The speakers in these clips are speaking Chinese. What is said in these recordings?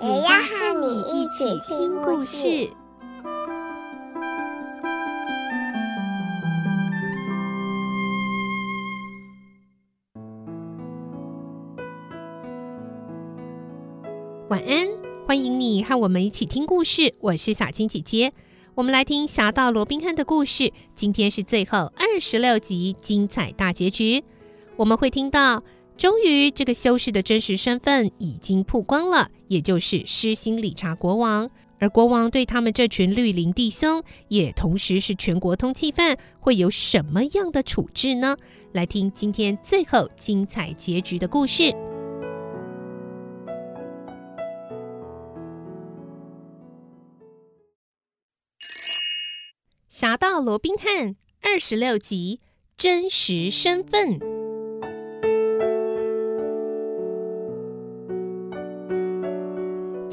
也要和你一起听故事。晚安，欢迎你和我们一起听故事。我是小青姐姐，我们来听《侠盗罗宾汉》的故事。今天是最后二十六集精彩大结局。我们会听到，终于这个修士的真实身份已经曝光了，也就是施心理查国王。而国王对他们这群绿林弟兄，也同时是全国通缉犯，会有什么样的处置呢？来听今天最后精彩结局的故事。《侠盗罗宾汉》二十六集真实身份。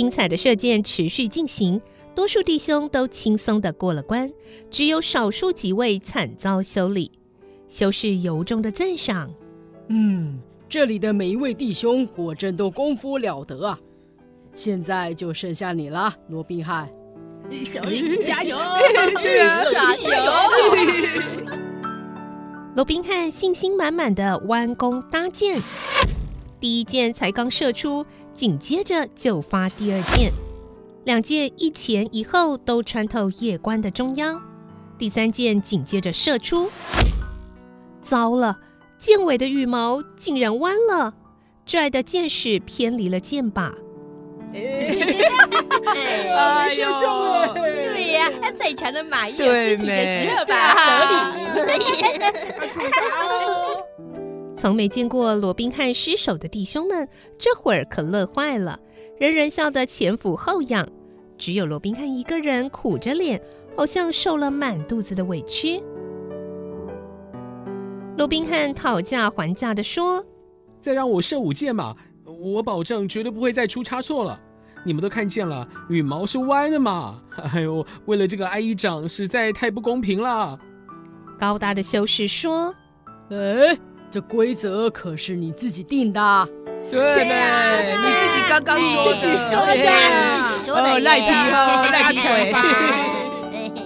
精彩的射箭持续进行，多数弟兄都轻松的过了关，只有少数几位惨遭修理。修士由衷的赞赏：“嗯，这里的每一位弟兄果真都功夫了得啊！现在就剩下你了，罗宾汉。”小林加油！对啊，加油！罗宾汉信心满满的弯弓搭箭，第一箭才刚射出，紧接着就发第二箭，两箭一前一后都穿透夜关的中央，第三箭紧接着射出，糟了，箭尾的羽毛竟然弯了，拽的箭矢偏离了箭靶。哎呦，中了！对呀，再强的马也有失蹄的时候吧？手里。从没见过罗宾汉失手的弟兄们，这会儿可乐坏了，人人笑得前俯后仰，只有罗宾汉一个人苦着脸，好像受了满肚子的委屈。罗宾汉讨价还价地说：“再让我射五箭嘛，我保证绝对不会再出差错了。”你们都看见了，羽毛是歪的嘛？哎呦，为了这个挨一掌，实在太不公平了。高大的修士说：“哎，这规则可是你自己定的。对，你自己刚刚说的，说的呀，自己说的，赖皮哦，赖皮 鬼。”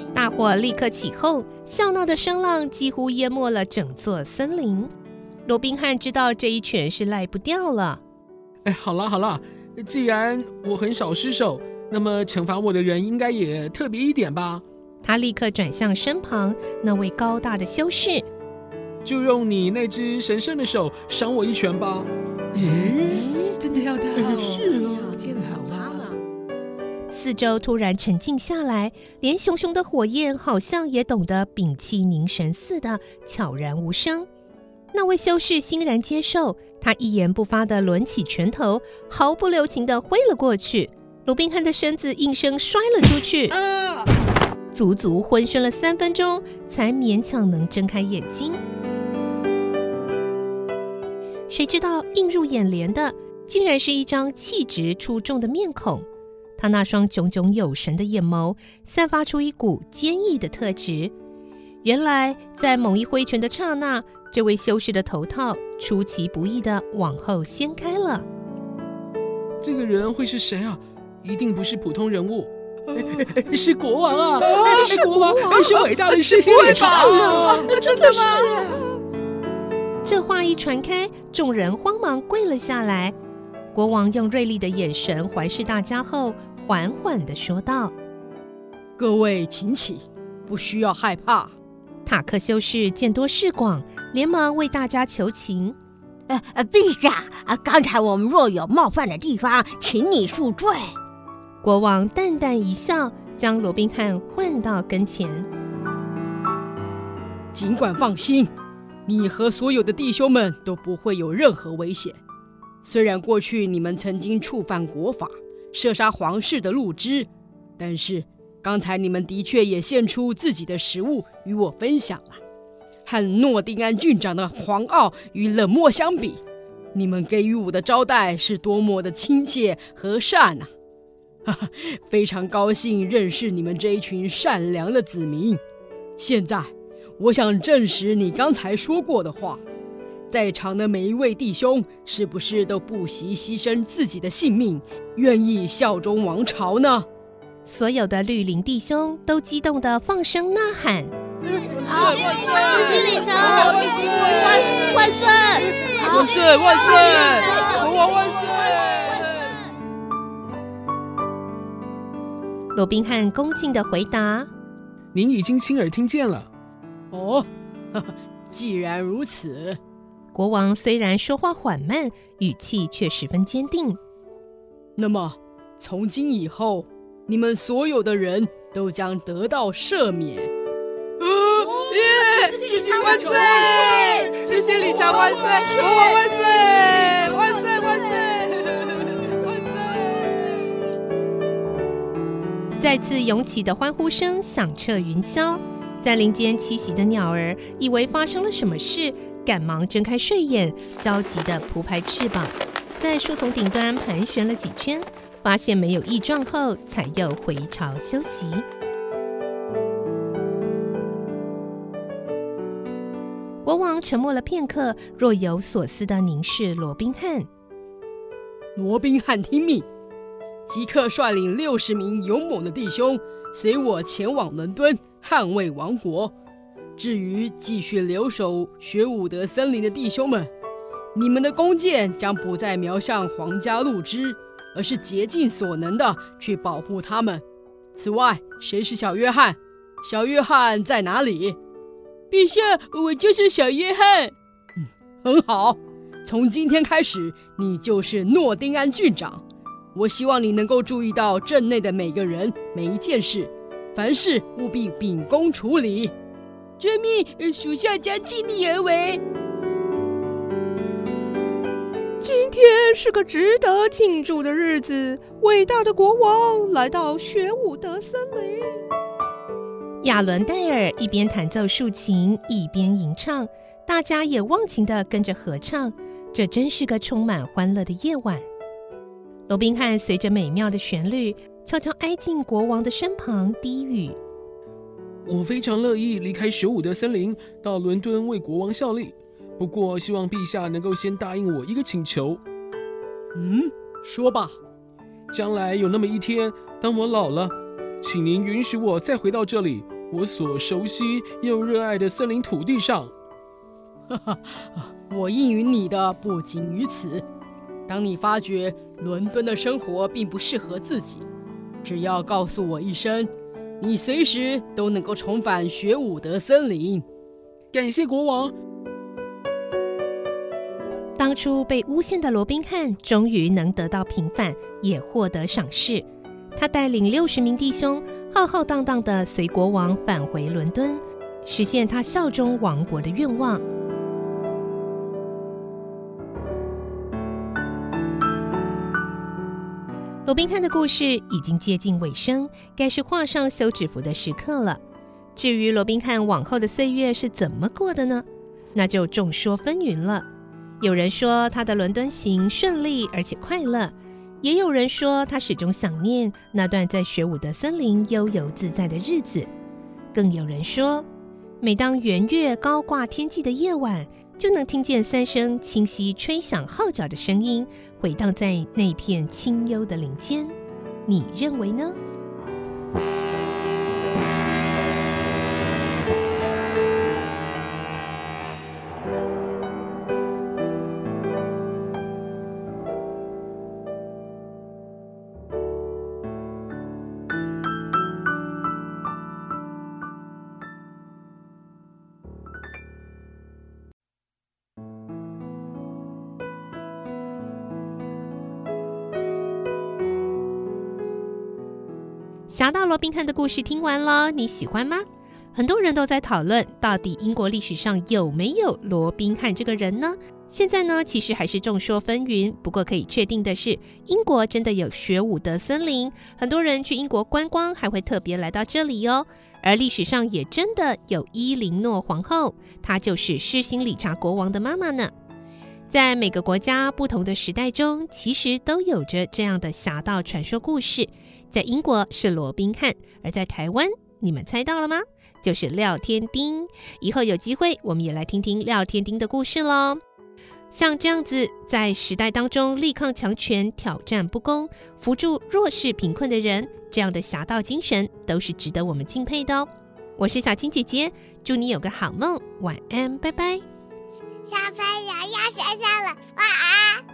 大伙立刻起哄，笑闹的声浪几乎淹没了整座森林。罗宾汉知道这一拳是赖不掉了。哎，好了好了。既然我很少失手，那么惩罚我的人应该也特别一点吧？他立刻转向身旁那位高大的修士，就用你那只神圣的手赏我一拳吧。咦，真的要他？是啊，见手他了。四周突然沉静下来，连熊熊的火焰好像也懂得屏气凝神似的，悄然无声。那位修士欣然接受，他一言不发的抡起拳头，毫不留情的挥了过去。鲁宾汉的身子应声摔了出去，足足昏眩了三分钟，才勉强能睁开眼睛。谁知道映入眼帘的，竟然是一张气质出众的面孔。他那双炯炯有神的眼眸，散发出一股坚毅的特质。原来，在猛一挥拳的刹那，这位修士的头套出其不意地往后掀开了。这个人会是谁啊？一定不是普通人物，是国王啊！是国王，是伟大的施心理查啊！真的吗？这话一传开，众人慌忙跪了下来。国王用锐利的眼神环视大家后，缓缓的说道：“各位请起，不需要害怕。”塔克修士见多识广。连忙为大家求情，呃呃，陛下啊，刚才我们若有冒犯的地方，请你恕罪。国王淡淡一笑，将罗宾汉唤到跟前。尽管放心，你和所有的弟兄们都不会有任何危险。虽然过去你们曾经触犯国法，射杀皇室的陆之，但是刚才你们的确也献出自己的食物与我分享了。和诺丁安郡长的狂傲与冷漠相比，你们给予我的招待是多么的亲切和善呐！哈哈，非常高兴认识你们这一群善良的子民。现在，我想证实你刚才说过的话。在场的每一位弟兄，是不是都不惜牺牲自己的性命，愿意效忠王朝呢？所有的绿林弟兄都激动地放声呐喊：“好，四星里程，万万岁！万岁！万岁！国王万岁！”罗宾汉恭敬地回答：“您已经亲耳听见了。”哦，既然如此。国王虽然说话缓慢，语气却十分坚定。那么，从今以后，你们所有的人都将得到赦免。哦耶！谢谢万岁！谢谢李强万岁！国王万岁！万岁！万岁！万岁！再次涌起的欢呼声响彻云霄，在林间栖息的鸟儿以为发生了什么事。赶忙睁开睡眼，焦急地扑拍翅膀，在树丛顶端盘旋了几圈，发现没有异状后，才又回巢休息。国王沉默了片刻，若有所思地凝视罗宾汉。罗宾汉，听命，即刻率领六十名勇猛的弟兄，随我前往伦敦，捍卫王国。至于继续留守学武德森林的弟兄们，你们的弓箭将不再瞄向皇家陆之，而是竭尽所能的去保护他们。此外，谁是小约翰？小约翰在哪里？陛下，我就是小约翰。嗯，很好。从今天开始，你就是诺丁安郡长。我希望你能够注意到镇内的每个人、每一件事，凡事务必秉公处理。遵命，属下将尽力而为。今天是个值得庆祝的日子，伟大的国王来到雪伍德森林。亚伦戴尔一边弹奏竖琴，一边吟唱，大家也忘情的跟着合唱。这真是个充满欢乐的夜晚。罗宾汉随着美妙的旋律，悄悄挨近国王的身旁，低语。我非常乐意离开雪伍的森林，到伦敦为国王效力。不过，希望陛下能够先答应我一个请求。嗯，说吧。将来有那么一天，当我老了，请您允许我再回到这里，我所熟悉又热爱的森林土地上。哈哈，我应允你的不仅于此。当你发觉伦敦的生活并不适合自己，只要告诉我一声。你随时都能够重返学武德森林。感谢国王。当初被诬陷的罗宾汉终于能得到平反，也获得赏识。他带领六十名弟兄，浩浩荡荡的随国王返回伦敦，实现他效忠王国的愿望。罗宾汉的故事已经接近尾声，该是画上休止符的时刻了。至于罗宾汉往后的岁月是怎么过的呢？那就众说纷纭了。有人说他的伦敦行顺利而且快乐，也有人说他始终想念那段在雪伍德森林悠游自在的日子。更有人说，每当圆月高挂天际的夜晚，就能听见三声清晰吹响号角的声音，回荡在那片清幽的林间。你认为呢？侠盗罗宾汉的故事听完了，你喜欢吗？很多人都在讨论，到底英国历史上有没有罗宾汉这个人呢？现在呢，其实还是众说纷纭。不过可以确定的是，英国真的有学武德森林，很多人去英国观光还会特别来到这里哦。而历史上也真的有伊琳诺皇后，她就是施行理查国王的妈妈呢。在每个国家不同的时代中，其实都有着这样的侠盗传说故事。在英国是罗宾汉，而在台湾，你们猜到了吗？就是廖天丁。以后有机会，我们也来听听廖天丁的故事喽。像这样子，在时代当中力抗强权、挑战不公、扶助弱势贫困的人，这样的侠盗精神都是值得我们敬佩的哦。我是小青姐姐，祝你有个好梦，晚安，拜拜。小朋友要睡觉了，晚安。